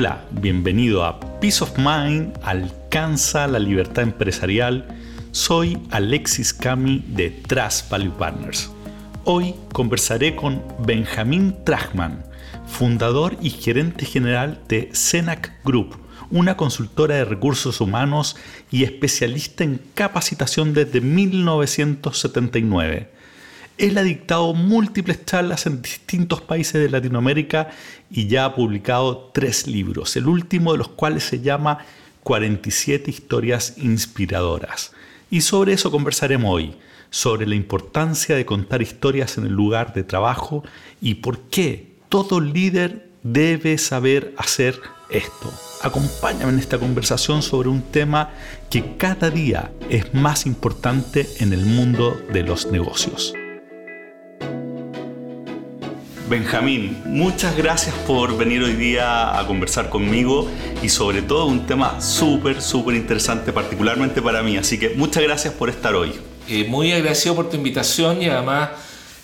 Hola, bienvenido a Peace of Mind, alcanza la libertad empresarial. Soy Alexis Cami de Trust Value Partners. Hoy conversaré con Benjamín Trachman, fundador y gerente general de Cenac Group, una consultora de recursos humanos y especialista en capacitación desde 1979. Él ha dictado múltiples charlas en distintos países de Latinoamérica y ya ha publicado tres libros, el último de los cuales se llama 47 historias inspiradoras. Y sobre eso conversaremos hoy, sobre la importancia de contar historias en el lugar de trabajo y por qué todo líder debe saber hacer esto. Acompáñame en esta conversación sobre un tema que cada día es más importante en el mundo de los negocios. Benjamín, muchas gracias por venir hoy día a conversar conmigo y sobre todo un tema súper, súper interesante, particularmente para mí. Así que muchas gracias por estar hoy. Eh, muy agradecido por tu invitación y además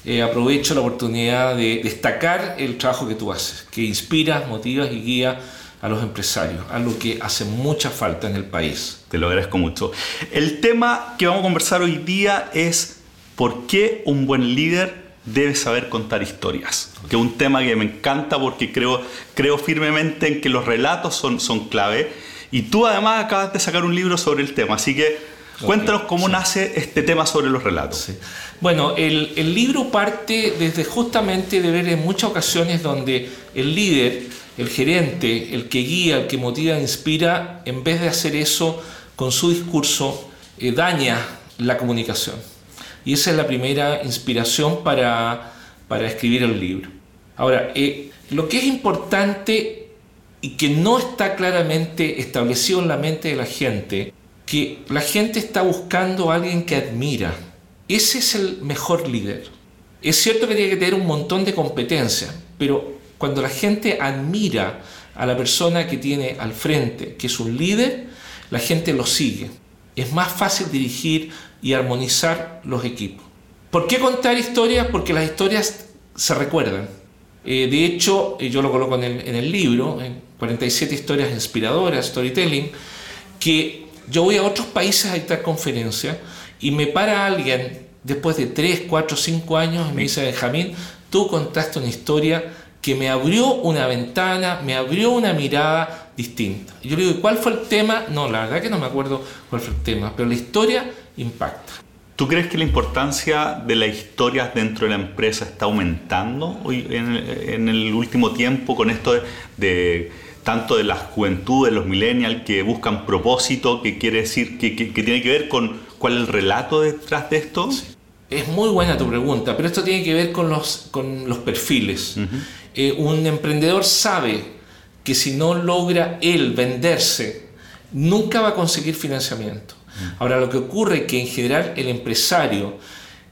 eh, aprovecho la oportunidad de destacar el trabajo que tú haces, que inspiras, motivas y guías a los empresarios, algo que hace mucha falta en el país. Te lo agradezco mucho. El tema que vamos a conversar hoy día es por qué un buen líder debe saber contar historias, que es un tema que me encanta porque creo, creo firmemente en que los relatos son, son clave. Y tú además acabas de sacar un libro sobre el tema, así que cuéntanos cómo nace este tema sobre los relatos. Bueno, el, el, libro parte desde justamente de ver en muchas ocasiones donde el líder, el gerente, el que guía, el que motiva, inspira, en vez de hacer eso con su discurso, eh, daña la comunicación. Y esa es la primera inspiración para, para escribir el libro. Ahora, eh, lo que es importante y que no está claramente establecido en la mente de la gente, que la gente está buscando a alguien que admira. Ese es el mejor líder. Es cierto que tiene que tener un montón de competencias, pero cuando la gente admira a la persona que tiene al frente, que es un líder, la gente lo sigue. Es más fácil dirigir y armonizar los equipos. ¿Por qué contar historias? Porque las historias se recuerdan. Eh, de hecho, eh, yo lo coloco en el, en el libro, en 47 historias inspiradoras, storytelling, que yo voy a otros países a dictar conferencias y me para alguien después de 3, 4, 5 años y me dice, Benjamín, tú contaste una historia que me abrió una ventana, me abrió una mirada distinta. Y yo le digo, ¿cuál fue el tema? No, la verdad que no me acuerdo cuál fue el tema, pero la historia impacta. ¿Tú crees que la importancia de las historias dentro de la empresa está aumentando hoy en, el último tiempo con esto de, tanto de la juventud, de los millennials que buscan propósito, que quiere decir que, tiene que ver con cuál es el relato detrás de esto? Es muy buena tu pregunta, pero esto tiene que ver con los, con los perfiles. Eh, un emprendedor sabe que si no logra él venderse, nunca va a conseguir financiamiento. Ahora, lo que ocurre es que en general el empresario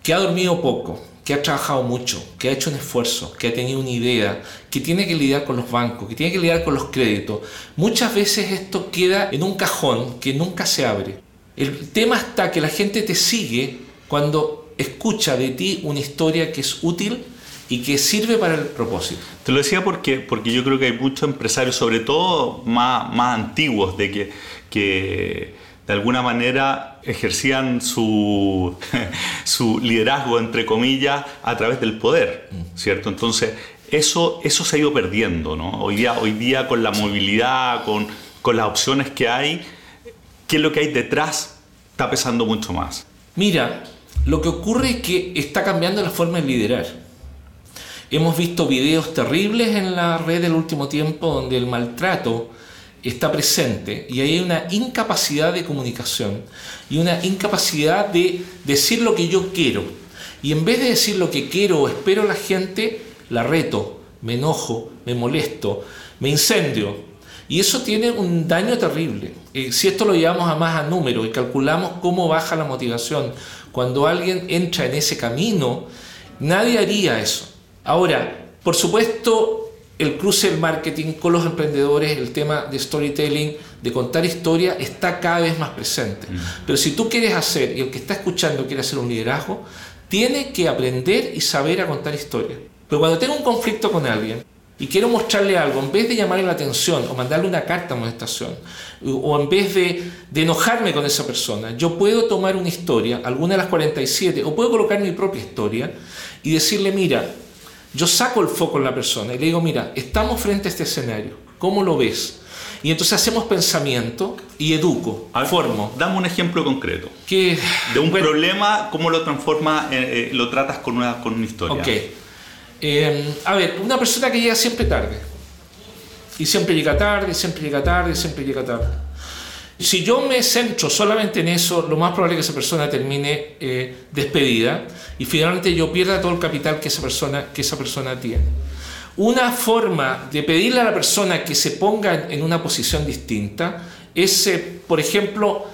que ha dormido poco, que ha trabajado mucho, que ha hecho un esfuerzo, que ha tenido una idea, que tiene que lidiar con los bancos, que tiene que lidiar con los créditos, muchas veces esto queda en un cajón que nunca se abre. El tema está que la gente te sigue cuando escucha de ti una historia que es útil y que sirve para el propósito. Te lo decía porque, porque yo creo que hay muchos empresarios, sobre todo más, más antiguos, de que, que de alguna manera ejercían su, su liderazgo, entre comillas, a través del poder, ¿cierto? Entonces, eso, eso se ha ido perdiendo, ¿no? Hoy día, hoy día con la movilidad, con, con las opciones que hay, ¿qué es lo que hay detrás? Está pesando mucho más. Mira, lo que ocurre es que está cambiando la forma de liderar. Hemos visto videos terribles en la red del último tiempo donde el maltrato está presente y hay una incapacidad de comunicación y una incapacidad de decir lo que yo quiero. Y en vez de decir lo que quiero o espero a la gente, la reto, me enojo, me molesto, me incendio. Y eso tiene un daño terrible. Eh, si esto lo llevamos a más a números y calculamos cómo baja la motivación, cuando alguien entra en ese camino, nadie haría eso. Ahora, por supuesto, el cruce del marketing con los emprendedores, el tema de storytelling, de contar historia, está cada vez más presente. Mm. Pero si tú quieres hacer, y el que está escuchando quiere hacer un liderazgo, tiene que aprender y saber a contar historia. Pero cuando tenga un conflicto con alguien, y quiero mostrarle algo, en vez de llamarle la atención o mandarle una carta de amonestación, o en vez de, de, enojarme con esa persona, yo puedo tomar una historia, alguna de las 47, o puedo colocar mi propia historia y decirle, mira, yo saco el foco en la persona y le digo, mira, estamos frente a este escenario, ¿cómo lo ves? Y entonces hacemos pensamiento y educo, formo. Dame un ejemplo concreto. Que, de un problema, ¿cómo lo transformas, eh, lo tratas con una, con una historia? Ok. Eh, a ver, una persona que llega siempre tarde. Y siempre llega tarde, siempre llega tarde, siempre llega tarde. Si yo me centro solamente en eso, lo más probable es que esa persona termine eh, despedida y finalmente yo pierda todo el capital que esa persona, que esa persona tiene. Una forma de pedirle a la persona que se ponga en una posición distinta es, eh, por ejemplo,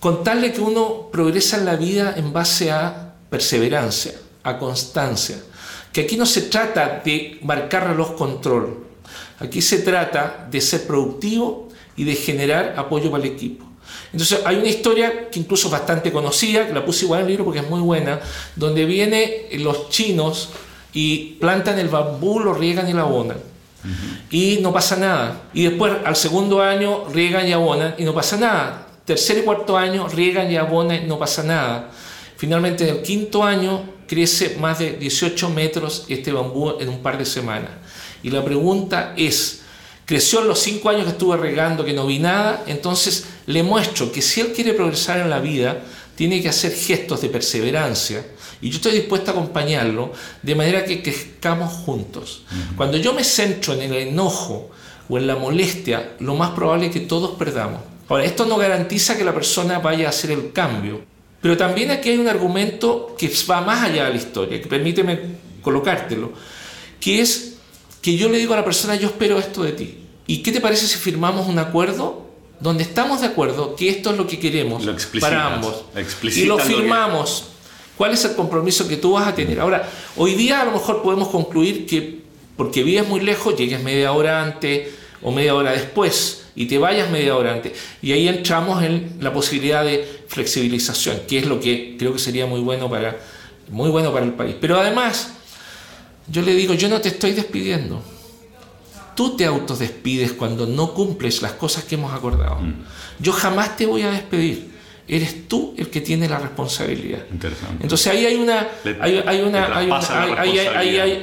contarle que uno progresa en la vida en base a perseverancia, a constancia. Que aquí no se trata de marcar reloj control, aquí se trata de ser productivo y de generar apoyo para el equipo. Entonces hay una historia que incluso es bastante conocida, que la puse igual en el libro porque es muy buena, donde viene los chinos y plantan el bambú, lo riegan y lo abonan. Y no pasa nada. Y después al segundo año riegan y abonan y no pasa nada. Tercer y cuarto año riegan y abonan y no pasa nada. Finalmente en el quinto año crece más de 18 metros este bambú en un par de semanas. Y la pregunta es, creció en los cinco años que estuve regando, que no vi nada, entonces le muestro que si él quiere progresar en la vida, tiene que hacer gestos de perseverancia, y yo estoy dispuesto a acompañarlo de manera que crezcamos juntos. Cuando yo me centro en el enojo o en la molestia, lo más probable es que todos perdamos. Ahora, esto no garantiza que la persona vaya a hacer el cambio, pero también aquí hay un argumento que va más allá de la historia, que permíteme colocártelo, que es que yo le digo a la persona, yo espero esto de ti. ¿Y qué te parece si firmamos un acuerdo donde estamos de acuerdo que esto es lo que queremos para ambos? Y lo firmamos. ¿Cuál es el compromiso que tú vas a tener? Ahora, hoy día a lo mejor podemos concluir que porque vives muy lejos, llegues media hora antes o media hora después y te vayas media hora antes. Y ahí entramos en la posibilidad de flexibilización, que es lo que creo que sería muy bueno para, muy bueno para el país. Pero además, yo le digo, yo no te estoy despidiendo. Tú te autodespides cuando no cumples las cosas que hemos acordado. Mm. Yo jamás te voy a despedir eres tú el que tiene la responsabilidad. Interesante. Entonces ahí hay una, hay, una,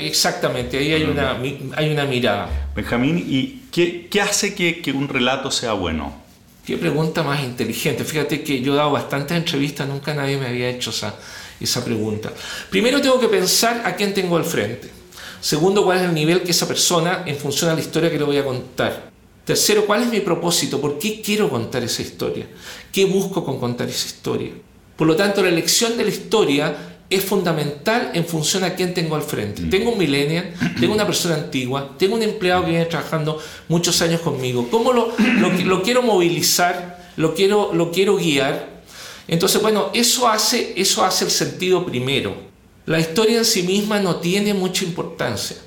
exactamente, ahí hay una, hay una mirada. Benjamín, ¿y qué, qué hace que, que, un relato sea bueno? Qué pregunta más inteligente. Fíjate que yo he dado bastantes entrevistas, nunca nadie me había hecho esa, esa pregunta. Primero tengo que pensar a quién tengo al frente. Segundo, cuál es el nivel que esa persona en función a la historia que le voy a contar. Tercero, ¿cuál es mi propósito? ¿Por qué quiero contar esa historia? ¿Qué busco con contar esa historia? Por lo tanto, la elección de la historia es fundamental en función a quién tengo al frente. Mm. Tengo un millennial, tengo una persona antigua, tengo un empleado que viene trabajando muchos años conmigo. ¿Cómo lo, lo, quiero movilizar? Lo quiero, lo quiero guiar. Entonces, bueno, eso hace, eso hace el sentido primero. La historia en sí misma no tiene mucha importancia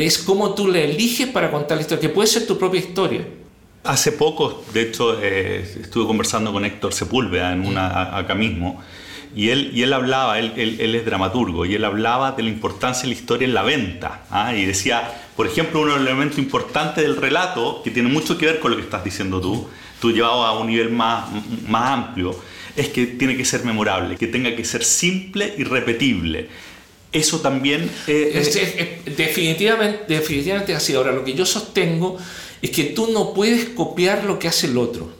es cómo tú le eliges para contar la historia, que puede ser tu propia historia. Hace poco, de hecho, eh, estuve conversando con Héctor Sepúlveda en una, acá mismo, y él, y él hablaba, él, él, es dramaturgo, y él hablaba de la importancia de la historia en la venta. ¿ah? Y decía, por ejemplo, un elemento importante del relato, que tiene mucho que ver con lo que estás diciendo tú, tú llevado a un nivel más, más amplio, es que tiene que ser memorable, que tenga que ser simple y repetible eso también... Eh, definitivamente, definitivamente así. Ahora, lo que yo sostengo es que tú no puedes copiar lo que hace el otro.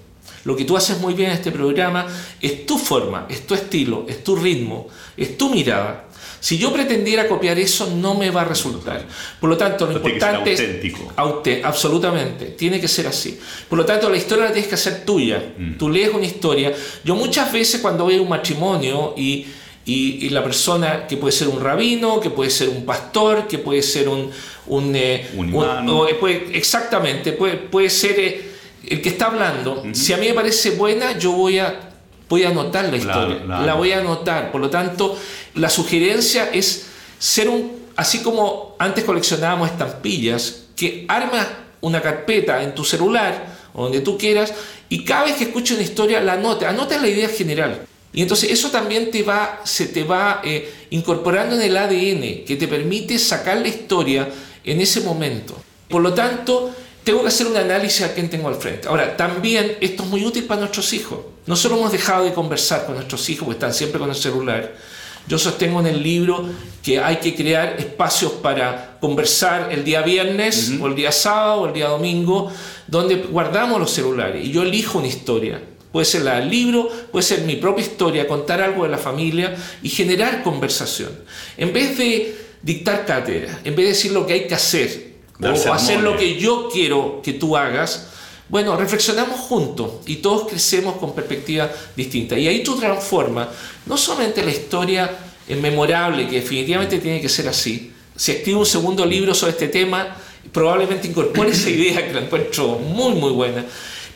Lo que tú haces muy bien en este programa es tu forma, es tu estilo, es tu ritmo, es tu mirada. Si yo pretendiera copiar eso, no me va a resultar. Por lo tanto, lo importante tiene que ser auténtico. es. absolutamente, tiene que ser así. Por lo tanto, la historia la tienes que hacer tuya. Mm. Tú lees una historia. Yo muchas veces, cuando a un matrimonio y y, la persona que puede ser un rabino, que puede ser un pastor, que puede ser un... un, eh, eh, exactamente, puede, puede ser eh, el que está hablando. Si a mí me parece buena, yo voy a, voy a anotar la historia, la voy a anotar. Por lo tanto, la sugerencia es ser un... Así como antes coleccionábamos estampillas, que arma una carpeta en tu celular o donde tú quieras y cada vez que escuches una historia la anota, anota la idea general. Y entonces eso también te va, se te va eh, incorporando en el ADN, que te permite sacar la historia en ese momento. Por lo tanto, tengo que hacer un análisis a quién tengo al frente. Ahora, también esto es muy útil para nuestros hijos. Nosotros hemos dejado de conversar con nuestros hijos porque están siempre con el celular. Yo sostengo en el libro que hay que crear espacios para conversar el día viernes o el día sábado o el día domingo, donde guardamos los celulares y yo elijo una historia. Puede ser la del libro, puede ser mi propia historia, contar algo de la familia y generar conversación. En vez de dictar cátedra, en vez de decir lo que hay que hacer o hacer lo que yo quiero que tú hagas, bueno, reflexionamos juntos y todos crecemos con perspectivas distintas. Y ahí tú transformas no solamente la historia memorable, que definitivamente tiene que ser así. Si escribo un segundo libro sobre este tema, probablemente incorpore esa idea que la encuentro muy, muy buena.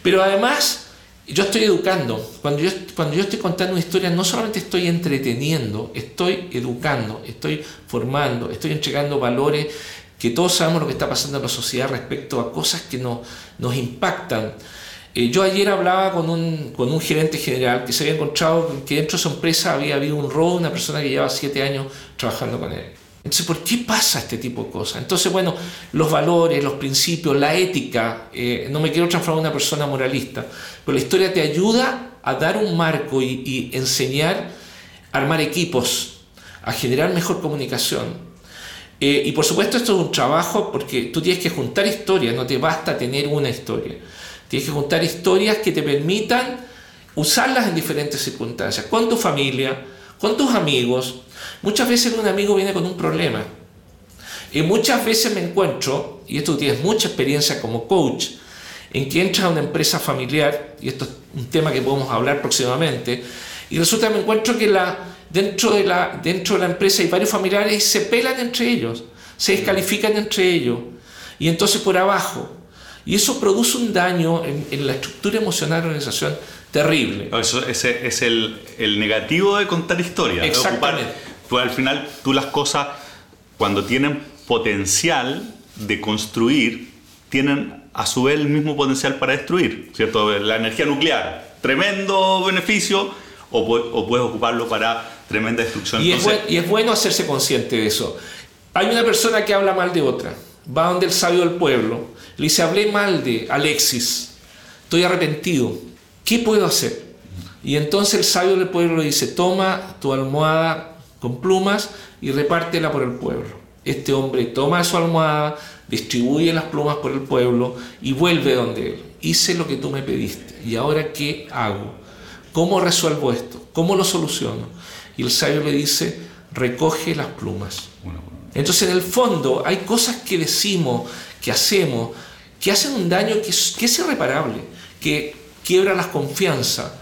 Pero además yo estoy educando. Cuando yo, cuando yo estoy contando una historia, no solamente estoy entreteniendo, estoy educando, estoy formando, estoy entregando valores que todos sabemos lo que está pasando en la sociedad respecto a cosas que no, nos impactan. Eh, yo ayer hablaba con un, con un gerente general que se había encontrado que dentro de su empresa había habido un robo de una persona que llevaba siete años trabajando con él. Entonces, ¿por qué pasa este tipo de cosas? Entonces, bueno, los valores, los principios, la ética, eh, no me quiero transformar en una persona moralista, pero la historia te ayuda a dar un marco y, enseñar a armar equipos, a generar mejor comunicación. Eh, y por supuesto esto es un trabajo porque tú tienes que juntar historias, no te basta tener una historia. Tienes que juntar historias que te permitan usarlas en diferentes circunstancias, con tu familia, con tus amigos, Muchas veces un amigo viene con un problema. Y muchas veces me encuentro, y esto tienes mucha experiencia como coach, en que entra a una empresa familiar, y esto es un tema que podemos hablar próximamente, y resulta que me encuentro que la, dentro, de la, dentro de la empresa hay varios familiares y se pelan entre ellos, se descalifican entre ellos, y entonces por abajo. Y eso produce un daño en, la estructura emocional de la organización terrible. Eso, ese es el, el negativo de contar historias. Exactamente. Pues al final tú las cosas, cuando tienen potencial de construir, tienen a su vez el mismo potencial para destruir, ¿cierto? La energía nuclear, tremendo beneficio, o, puedes ocuparlo para tremenda destrucción. Y, es y es bueno hacerse consciente de eso. Hay una persona que habla mal de otra, va donde el sabio del pueblo, le dice, hablé mal de Alexis, estoy arrepentido, ¿qué puedo hacer? Y entonces el sabio del pueblo le dice, toma tu almohada con plumas y repártela por el pueblo. Este hombre toma su almohada, distribuye las plumas por el pueblo y vuelve donde él. Hice lo que tú me pediste. ¿Y ahora qué hago? ¿Cómo resuelvo esto? ¿Cómo lo soluciono? Y el sabio le dice, recoge las plumas. Entonces, en el fondo, hay cosas que decimos, que hacemos, que hacen un daño que es, que es irreparable, que quiebra las confianzas,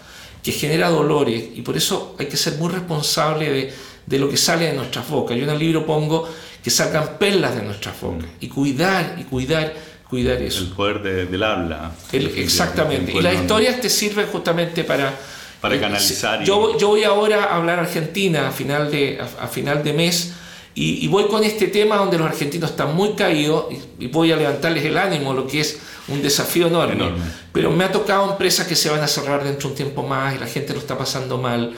que genera dolores, y por eso hay que ser muy responsable de de lo que sale de nuestras bocas. Yo en el libro pongo que salgan perlas de nuestras bocas y cuidar y cuidar, cuidar eso. El poder del habla. exactamente. Y las historias te sirven justamente para... Para eh, canalizar. Yo, yo voy ahora a hablar Argentina a final de, a, final de mes y, voy con este tema donde los argentinos están muy caídos y, voy a levantarles el ánimo, lo que es un desafío enorme. enorme. Pero me ha tocado empresas que se van a cerrar dentro de un tiempo más y la gente lo está pasando mal.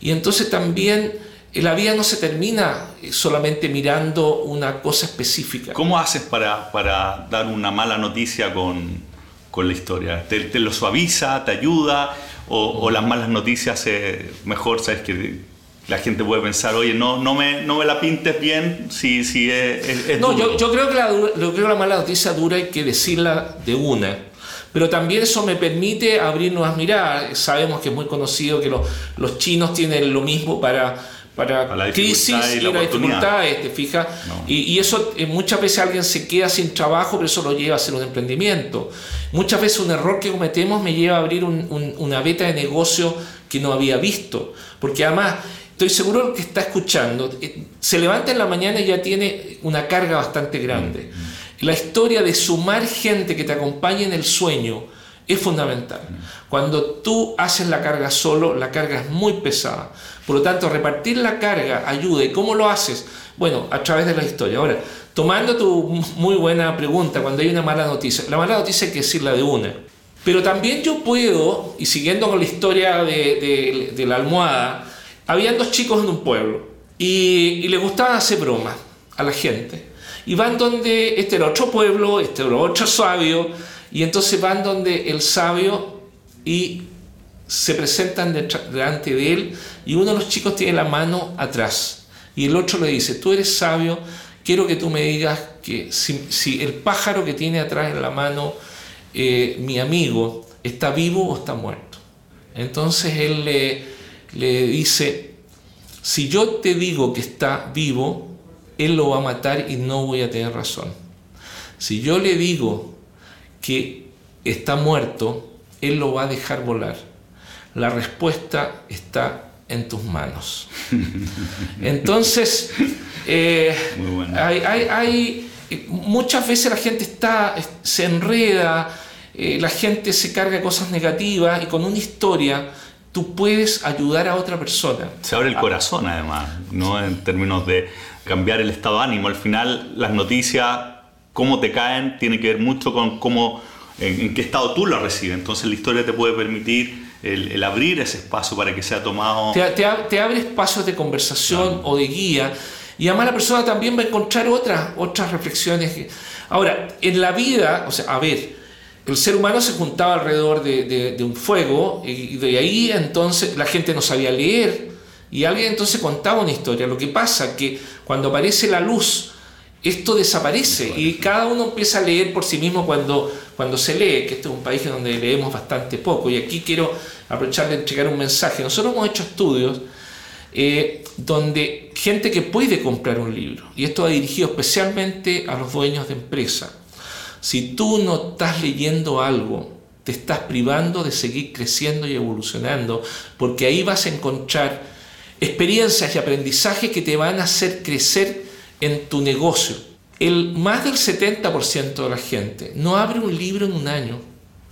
Y entonces también la vida no se termina solamente mirando una cosa específica. ¿Cómo haces para, para dar una mala noticia con, con la historia? ¿Te, ¿Te, lo suaviza, te ayuda? ¿O, o las malas noticias eh, mejor, sabes que la gente puede pensar, oye, no, no, me, no me la pintes bien si, si es, No, yo, yo, creo que la, yo creo que la mala noticia dura hay que decirla de una. Pero también eso me permite abrir nuevas miradas. Sabemos que es muy conocido que los, los chinos tienen lo mismo para para, la crisis y, la, dificultad, te fijas. Y, eso eh, muchas veces alguien se queda sin trabajo, pero eso lo lleva a hacer un emprendimiento. Muchas veces un error que cometemos me lleva a abrir una beta de negocio que no había visto. Porque además, estoy seguro que está escuchando, eh, se levanta en la mañana y ya tiene una carga bastante grande. Mm, mm. La historia de sumar gente que te acompañe en el sueño es fundamental. Mm. Cuando tú haces la carga solo, la carga es muy pesada. Por lo tanto, repartir la carga ayuda. ¿Y cómo lo haces? Bueno, a través de la historia. Ahora, tomando tu muy buena pregunta, cuando hay una mala noticia, la mala noticia hay que decirla de una. Pero también yo puedo, y siguiendo con la historia de, la almohada, habían dos chicos en un pueblo y, y les gustaba hacer bromas a la gente. y van donde este era otro pueblo, este era otro sabio, y entonces van donde el sabio y se presentan delante de él y uno de los chicos tiene la mano atrás y el otro le dice, tú eres sabio, quiero que tú me digas que si, el pájaro que tiene atrás en la mano eh, mi amigo está vivo o está muerto. Entonces él le, le dice, si yo te digo que está vivo, él lo va a matar y no voy a tener razón. Si yo le digo que está muerto, él lo va a dejar volar. La respuesta está en tus manos. Entonces, eh, hay, muchas veces la gente está, se enreda, eh, la gente se carga cosas negativas y con una historia tú puedes ayudar a otra persona. Se abre el corazón además, ¿no? En términos de cambiar el estado de ánimo. Al final las noticias, cómo te caen, tiene que ver mucho con cómo, en, qué estado tú lo recibes. Entonces la historia te puede permitir el, abrir ese espacio para que sea tomado. Te, te, abre espacios de conversación o de guía. Y además la persona también va a encontrar otras, otras reflexiones. Ahora, en la vida, o sea, a ver, el ser humano se juntaba alrededor de, un fuego y de ahí entonces la gente no sabía leer y alguien entonces contaba una historia. Lo que pasa que cuando aparece la luz, esto desaparece y cada uno empieza a leer por sí mismo cuando, cuando se lee, que este es un país donde leemos bastante poco. Y aquí quiero aprovechar de entregar un mensaje. Nosotros hemos hecho estudios eh, donde gente que puede comprar un libro, y esto va dirigido especialmente a los dueños de empresa, si tú no estás leyendo algo, te estás privando de seguir creciendo y evolucionando, porque ahí vas a encontrar experiencias y aprendizajes que te van a hacer crecer en tu negocio. El más del 70% de la gente no abre un libro en un año.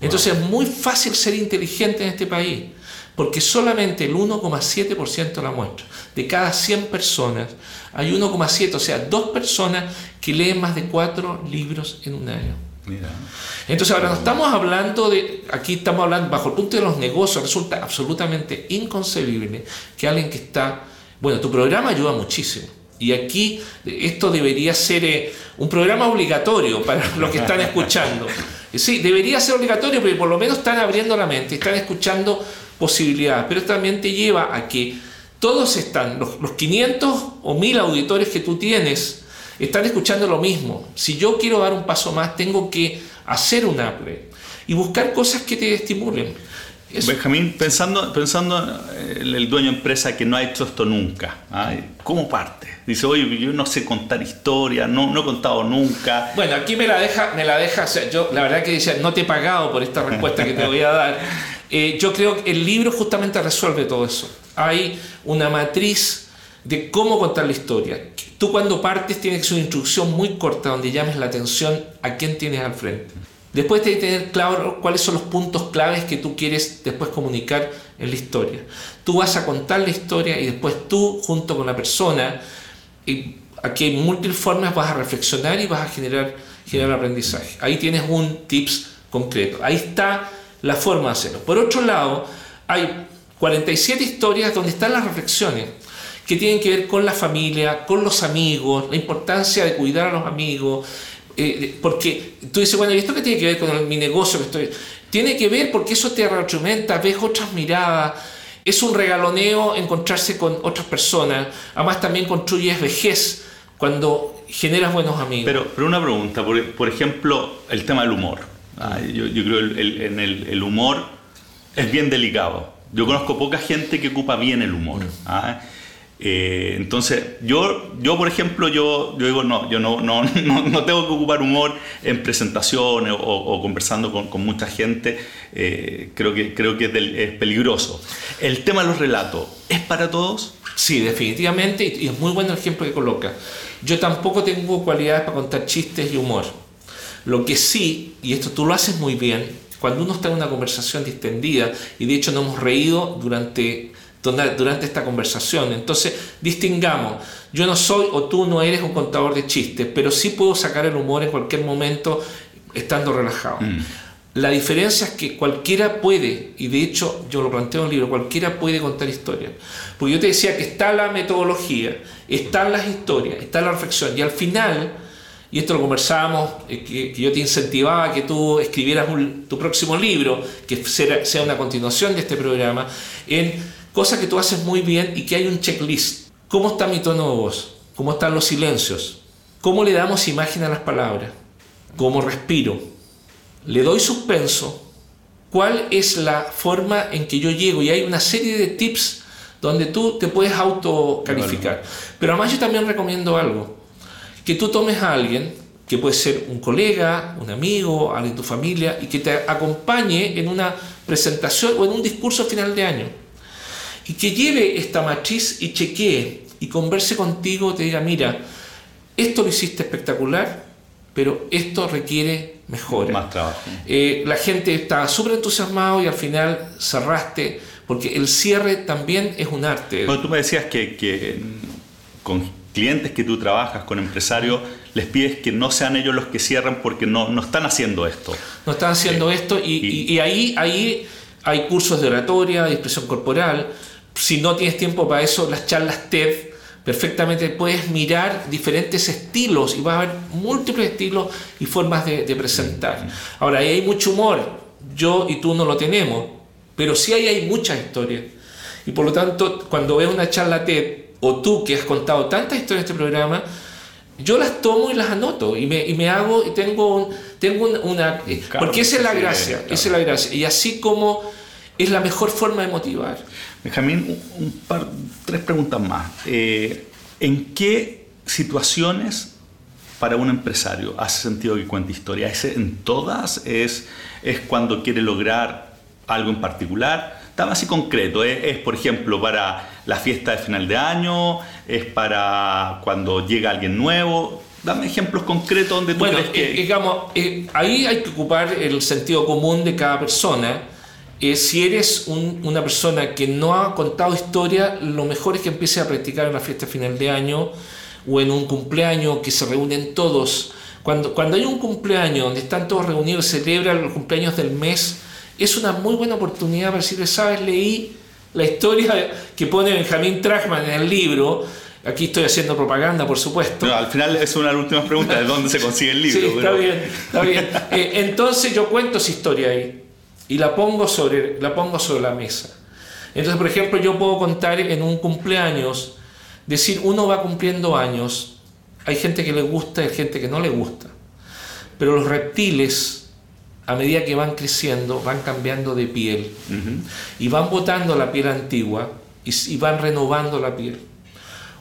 Entonces es muy fácil ser inteligente en este país, porque solamente el 1,7% la muestra. De cada 100 personas hay 1,7, o sea, dos personas que leen más de cuatro libros en un año. Entonces ahora no estamos hablando de, aquí estamos hablando bajo el punto de los negocios, resulta absolutamente inconcebible que alguien que está, bueno, tu programa ayuda muchísimo. Y aquí esto debería ser eh, un programa obligatorio para los que están escuchando. Sí, debería ser obligatorio porque por lo menos están abriendo la mente, están escuchando posibilidades, pero también te lleva a que todos están, los, los 500 o 1000 auditores que tú tienes, están escuchando lo mismo. Si yo quiero dar un paso más, tengo que hacer un Apple y buscar cosas que te estimulen. Benjamín, pensando, pensando en el dueño de empresa que no ha hecho esto nunca, ¿ah? ¿cómo parte? Dice, oye, yo no sé contar historias, no, no he contado nunca. Bueno, aquí me la deja, me la deja, yo la verdad que dice, no te he pagado por esta respuesta que te voy a dar. Eh, yo creo que el libro justamente resuelve todo eso. Hay una matriz de cómo contar la historia. Tú cuando partes tienes una instrucción muy corta donde llames la atención a quién tienes al frente. Después tienes que tener claro cuáles son los puntos claves que tú quieres después comunicar en la historia. Tú vas a contar la historia y después tú, junto con la persona, y aquí hay múltiples formas, vas a reflexionar y vas a generar, generar aprendizaje. Ahí tienes un tips concreto. Ahí está la forma de hacerlo. Por otro lado, hay 47 historias donde están las reflexiones que tienen que ver con la familia, con los amigos, la importancia de cuidar a los amigos, eh, porque tú dices, bueno, ¿y esto qué tiene que ver con mi negocio que estoy? Tiene que ver porque eso te retroalimenta, ves otras miradas, es un regaloneo encontrarse con otras personas, además también construyes vejez cuando generas buenos amigos. Pero, pero una pregunta, por, ejemplo, el tema del humor. yo, creo que el, en el, humor es bien delicado. Yo conozco poca gente que ocupa bien el humor. ¿ah? Eh, entonces, yo, yo, por ejemplo, yo, yo digo, no, yo no, no, no, tengo que ocupar humor en presentaciones o, conversando con, con, mucha gente. Eh, creo que, creo que es, peligroso. El tema de los relatos, ¿es para todos? Sí, definitivamente, y es muy bueno el ejemplo que coloca. Yo tampoco tengo cualidades para contar chistes y humor. Lo que sí, y esto tú lo haces muy bien, cuando uno está en una conversación distendida, y de hecho nos hemos reído durante durante esta conversación. Entonces, distingamos, yo no soy o tú no eres un contador de chistes, pero sí puedo sacar el humor en cualquier momento estando relajado. Mm. La diferencia es que cualquiera puede, y de hecho yo lo planteo en el libro, cualquiera puede contar historias. Porque yo te decía que está la metodología, están las historias, está la reflexión, y al final y esto lo conversábamos, eh, que, yo te incentivaba a que tú escribieras tu próximo libro, que sea una continuación de este programa, en cosas que tú haces muy bien y que hay un checklist. ¿Cómo está mi tono de voz? ¿Cómo están los silencios? ¿Cómo le damos imagen a las palabras? ¿Cómo respiro? ¿Le doy suspenso? ¿Cuál es la forma en que yo llego? Y hay una serie de tips donde tú te puedes autocalificar. Pero además yo también recomiendo algo que tú tomes a alguien, que puede ser un colega, un amigo, alguien de tu familia, y que te acompañe en una presentación o en un discurso final de año. Y que lleve esta matriz y chequee y converse contigo, te diga, mira, esto lo hiciste espectacular, pero esto requiere mejora. Más trabajo. Eh, la gente estaba súper entusiasmado y al final cerraste, porque el cierre también es un arte. Bueno, tú me decías que, que con clientes que tú trabajas, con empresarios, les pides que no sean ellos los que cierran porque no, no están haciendo esto. No están haciendo esto y, y, ahí, ahí hay cursos de oratoria, de expresión corporal. Si no tienes tiempo para eso, las charlas TED, perfectamente puedes mirar diferentes estilos y vas a ver múltiples estilos y formas de, de presentar. Ahora, ahí hay mucho humor. Yo y tú no lo tenemos, pero sí ahí hay muchas historias. Y por lo tanto, cuando ves una charla TED, o tú que has contado tantas historias en este programa, yo las tomo y las anoto y me, y me hago, y tengo, tengo una... porque esa es la gracia, esa es la gracia. Y así como es la mejor forma de motivar. Benjamín, un, par, tres preguntas más. Eh, ¿En qué situaciones para un empresario hace sentido que cuente historia? ¿Es en todas? ¿Es, ¿Es cuando quiere lograr algo en particular? Está así concreto. ¿eh? Es, por ejemplo, para la fiesta de final de año, es para cuando llega alguien nuevo. Dame ejemplos concretos donde tú bueno, crees que... Eh, digamos, eh, ahí hay que ocupar el sentido común de cada persona. Eh, si eres una persona que no ha contado historia, lo mejor es que empieces a practicar en la fiesta final de año o en un cumpleaños que se reúnen todos. Cuando, cuando hay un cumpleaños donde están todos reunidos, celebran los cumpleaños del mes, es una muy buena oportunidad para decirle, sabes, leí la historia que pone Benjamin Trachman en el libro, aquí estoy haciendo propaganda, por supuesto. al final es una de las últimas preguntas, ¿de dónde se consigue el libro? Sí, está bien, está bien. Eh, entonces yo cuento esa historia ahí y la pongo, sobre, la pongo sobre la mesa. Entonces, por ejemplo, yo puedo contar en un cumpleaños, decir, uno va cumpliendo años, hay gente que le gusta y hay gente que no le gusta, pero los reptiles a medida que van creciendo, van cambiando de piel y van botando la piel antigua y, van renovando la piel.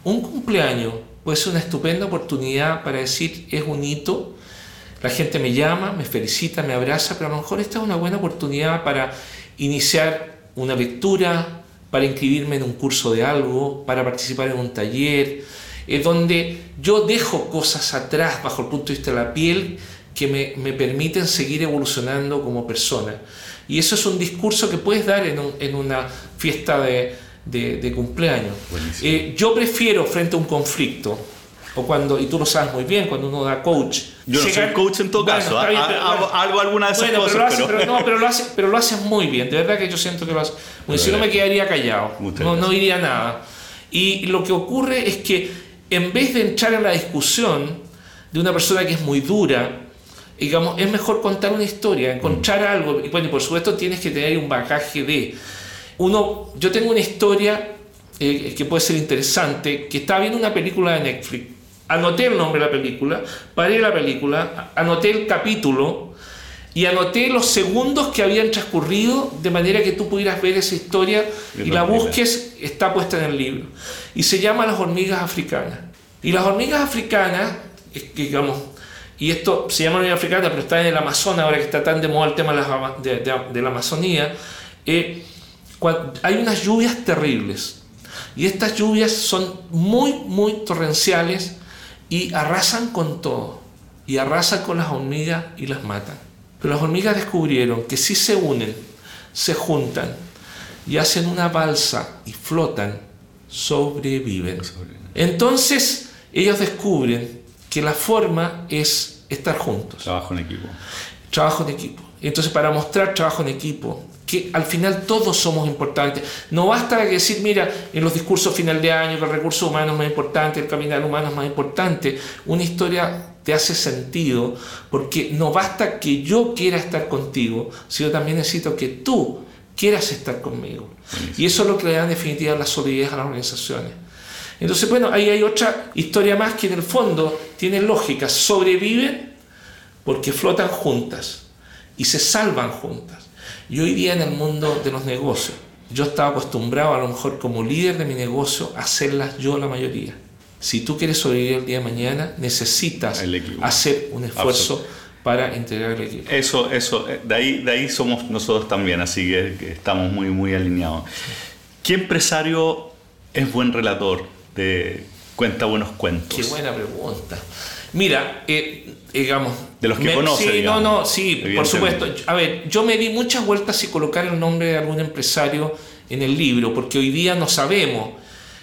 Un cumpleaños puede ser una estupenda oportunidad para decir es un hito, la gente me llama, me felicita, me abraza, pero a lo mejor esta es una buena oportunidad para iniciar una lectura, para inscribirme en un curso de algo, para participar en un taller, es donde yo dejo cosas atrás bajo el punto de vista de la piel que me, me, permiten seguir evolucionando como persona. Y eso es un discurso que puedes dar en, en una fiesta de, de, cumpleaños. Eh, yo prefiero frente a un conflicto, o cuando, y tú lo sabes muy bien, cuando uno da coach. Yo no soy coach en todo caso, hago alguna de esas cosas. Pero, lo hace, pero... no, pero, lo hace, pero lo haces muy bien, de verdad que yo siento que lo haces. Bueno, si no me quedaría callado, no, no iría nada. Y lo que ocurre es que en vez de entrar en la discusión de una persona que es muy dura, digamos, es mejor contar una historia, encontrar mm. algo, y bueno, y por supuesto tienes que tener un bagaje de... Uno, yo tengo una historia eh, que puede ser interesante, que estaba viendo una película de Netflix, anoté el nombre de la película, paré la película, anoté el capítulo y anoté los segundos que habían transcurrido de manera que tú pudieras ver esa historia y la busques, está puesta en el libro. Y se llama Las hormigas africanas. Y las hormigas africanas, digamos, y esto se llama Unión Africana, pero está en el Amazonas, ahora que está tan de moda el tema de la, Amazonía, eh, hay unas lluvias terribles. Y estas lluvias son muy, muy torrenciales y arrasan con todo. Y arrasan con las hormigas y las matan. Pero las hormigas descubrieron que si se unen, se juntan y hacen una balsa y flotan, sobreviven. Entonces ellos descubren que la forma es estar juntos. Trabajo en equipo. Trabajo en equipo. Entonces, para mostrar trabajo en equipo, que al final todos somos importantes. No basta decir, mira, en los discursos final de año que el recurso humano es más importante, el caminar humano es más importante. Una historia te hace sentido, porque no basta que yo quiera estar contigo, sino también necesito que tú quieras estar conmigo. Y eso es lo que le da en definitiva la solidez a las organizaciones. Entonces, bueno, ahí hay otra historia más que en el fondo tiene lógica. Sobreviven porque flotan juntas y se salvan juntas. Y hoy día en el mundo de los negocios, yo estaba acostumbrado a lo mejor como líder de mi negocio a hacerlas yo la mayoría. Si tú quieres sobrevivir el día de mañana, necesitas hacer un esfuerzo para integrar el equipo. Eso, eso, eh, de ahí, de ahí somos nosotros también, así que, estamos muy, muy alineados. ¿Qué empresario es buen relator? De, cuenta buenos cuentos. Qué buena pregunta. Mira, eh, digamos... De los que conoces. Sí, no, no, sí, por supuesto. A ver, yo me di muchas vueltas y colocar el nombre de algún empresario en el libro, porque hoy día no sabemos.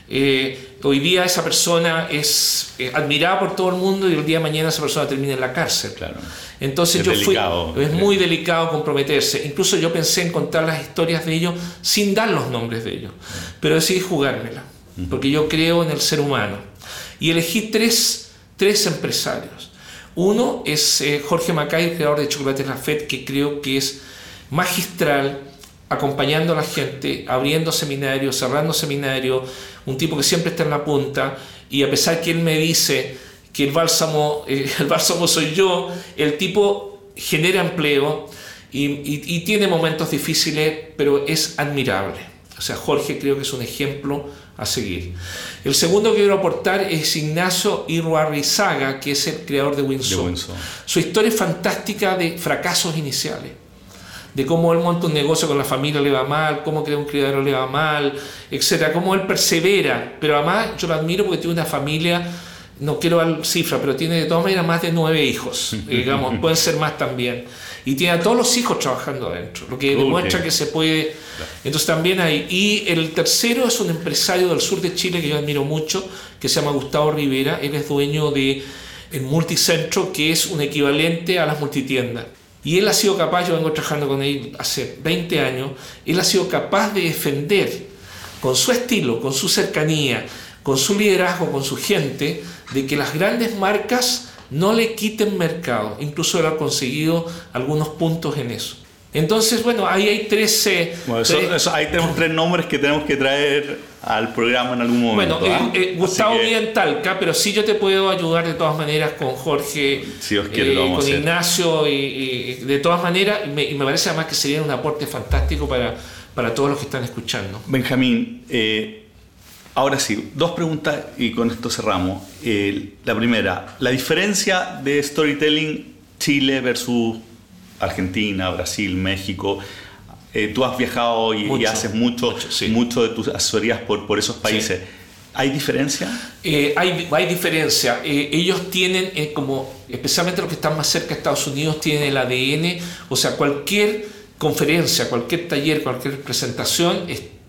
Eh, hoy día esa persona es eh, admirada por todo el mundo y el día de mañana esa persona termina en la cárcel. Claro. Entonces es yo fui, es muy delicado comprometerse. Incluso yo pensé en contar las historias de ellos sin dar los nombres de ellos, pero decidí jugármela, porque yo creo en el ser humano. Y elegí tres, tres empresarios. Uno es eh, Jorge Macay, creador de Chocolates La Fed, que creo que es magistral acompañando a la gente, abriendo seminarios, cerrando seminarios, un tipo que siempre está en la punta y a pesar que él me dice que el bálsamo, eh, el bálsamo soy yo, el tipo genera empleo y, tiene momentos difíciles, pero es admirable. O sea, Jorge creo que es un ejemplo a seguir. El segundo que quiero aportar es Ignacio Irruarrizaga, que es el creador de Winsor. Su historia es fantástica de fracasos iniciales de cómo él monta un negocio con la familia le va mal, cómo crea un criadero le va mal, etcétera, cómo él persevera. Pero además yo lo admiro porque tiene una familia, no quiero dar cifra, pero tiene de todas maneras más de nueve hijos, digamos, pueden ser más también. Y tiene a todos los hijos trabajando adentro, lo que demuestra que se puede. Entonces también hay. Y el tercero es un empresario del sur de Chile que yo admiro mucho, que se llama Gustavo Rivera. Él es dueño de el Multicentro, que es un equivalente a las multitiendas. Y él ha sido capaz, yo vengo trabajando con él hace 20 años, él ha sido capaz de defender con su estilo, con su cercanía, con su liderazgo, con su gente, de que las grandes marcas no le quiten mercado. Incluso él ha conseguido algunos puntos en eso. Entonces, bueno, ahí hay tres... Bueno, ahí tenemos tres nombres que tenemos que traer al programa en algún momento. Bueno, ¿ah? eh, eh, Gustavo que... Talca, pero sí yo te puedo ayudar de todas maneras con Jorge, si quiere, eh, con Ignacio, y, de todas maneras, y me, parece además que sería un aporte fantástico para, para todos los que están escuchando. Benjamín, ahora sí, dos preguntas y con esto cerramos. la primera, la diferencia de storytelling Chile versus Argentina, Brasil, México. Eh, tú has viajado y, haces mucho, mucho, de tus asesorías por, por esos países. ¿Hay diferencia? Eh, hay, hay, diferencia. Eh, ellos tienen, como especialmente los que están más cerca de Estados Unidos, tienen el ADN, o sea, cualquier conferencia, cualquier taller, cualquier presentación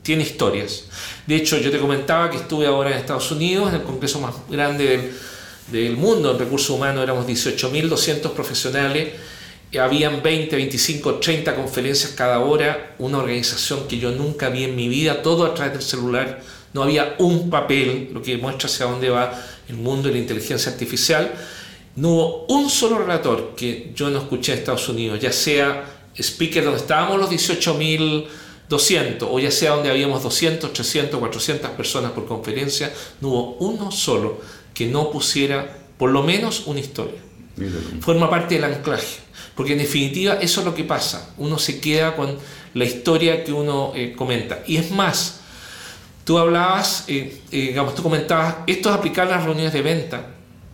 tiene historias. De hecho, yo te comentaba que estuve ahora en Estados Unidos, en el congreso más grande del, del mundo en recursos humanos, éramos 18.200 profesionales habían 20, 25, 30 conferencias cada hora, una organización que yo nunca vi en mi vida, todo a través del celular, no había un papel, lo que muestra hacia dónde va el mundo de la inteligencia artificial. No hubo un solo relator que yo no escuché en Estados Unidos, ya sea speaker donde estábamos los 18.200 o ya sea donde habíamos 200, 300, 400 personas por conferencia, no hubo uno solo que no pusiera por lo menos una historia. Forma parte del anclaje. Porque en definitiva eso es lo que pasa. Uno se queda con la historia que uno eh, comenta. Y es más, tú hablabas, eh, eh, digamos, tú comentabas, esto es aplicar las reuniones de venta.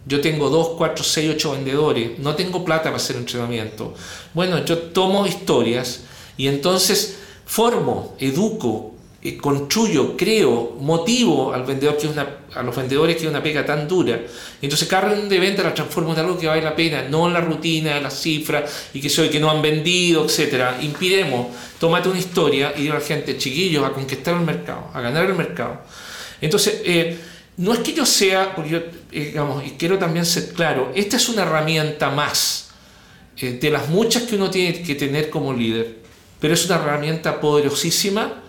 Yo tengo 2, 4, 6, 8 vendedores, no tengo plata para hacer entrenamiento. Bueno, yo tomo historias y entonces formo, educo, eh, construyo, creo, motivo al vendedor que una, a los vendedores que es una pega tan dura. Entonces cada reunión de venta la transformo en algo que vale la pena, no en la rutina, en las cifras y que soy que no han vendido, etcétera. Impidemos, tómate una historia y digo a la gente, chiquillos, a conquistar el mercado, a ganar el mercado. Entonces, eh, no es que yo sea, porque yo, eh, digamos, y quiero también ser claro, esta es una herramienta más de las muchas que uno tiene que tener como líder, pero es una herramienta poderosísima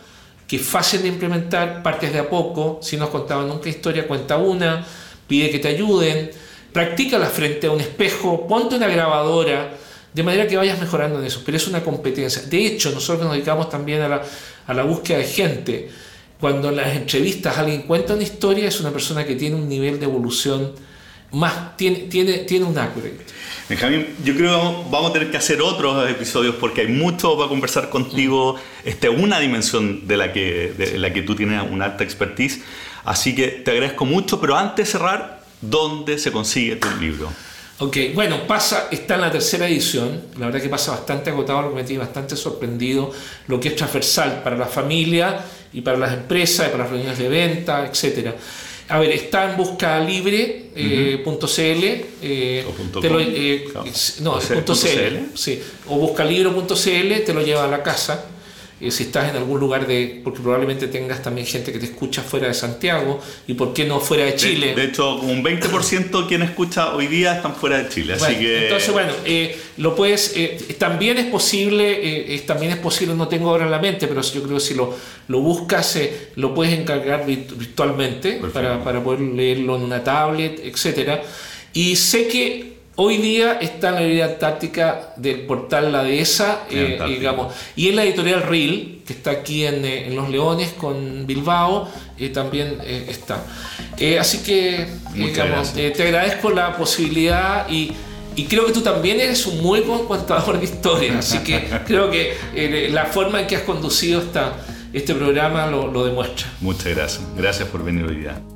que es fácil de implementar, partes de a poco, si no has contado nunca historia, cuenta una, pide que te ayuden, practícala frente a un espejo, ponte una grabadora, de manera que vayas mejorando en eso, pero es una competencia. De hecho, nosotros nos dedicamos también a la, búsqueda de gente. Cuando en las entrevistas alguien cuenta una historia, es una persona que tiene un nivel de evolución más, tiene, tiene, tiene un upgrade. Benjamín, yo creo que vamos a tener que hacer otros episodios porque hay mucho para conversar contigo. Esta es una dimensión de la, que, de la que tú tienes una alta expertise. Así que te agradezco mucho, pero antes de cerrar, ¿dónde se consigue tu libro? Ok, bueno, pasa, está en la tercera edición, la verdad que pasa bastante agotado, lo que me tiene bastante sorprendido, lo que es transversal para la familia y para las empresas, y para las reuniones de venta, etcétera. A ver, está en buscalibre.cl. Eh, eh, eh, no, punto .cl, sí, o buscalibro.cl te lo lleva a la casa eh, si estás en algún lugar de, porque probablemente tengas también gente que te escucha fuera de Santiago y por qué no fuera de Chile. De, hecho, un 20% de quien escucha hoy día están fuera de Chile, así que... Entonces, bueno, eh, lo puedes, eh, también es posible, también es posible, no tengo ahora en la mente, pero yo creo que si lo, lo buscas, lo puedes encargar virtualmente para, para poder leerlo en una tablet, etcétera. Y sé que Hoy día está en la librería táctica del portal La Dehesa, eh, digamos, y en la editorial Real, que está aquí en, eh, Los Leones con Bilbao, eh, también está. así que, digamos, te agradezco la posibilidad y, creo que tú también eres un muy buen contador de historias, así que creo que la forma en que has conducido esta, este programa lo, lo demuestra. Muchas gracias. Gracias por venir hoy día.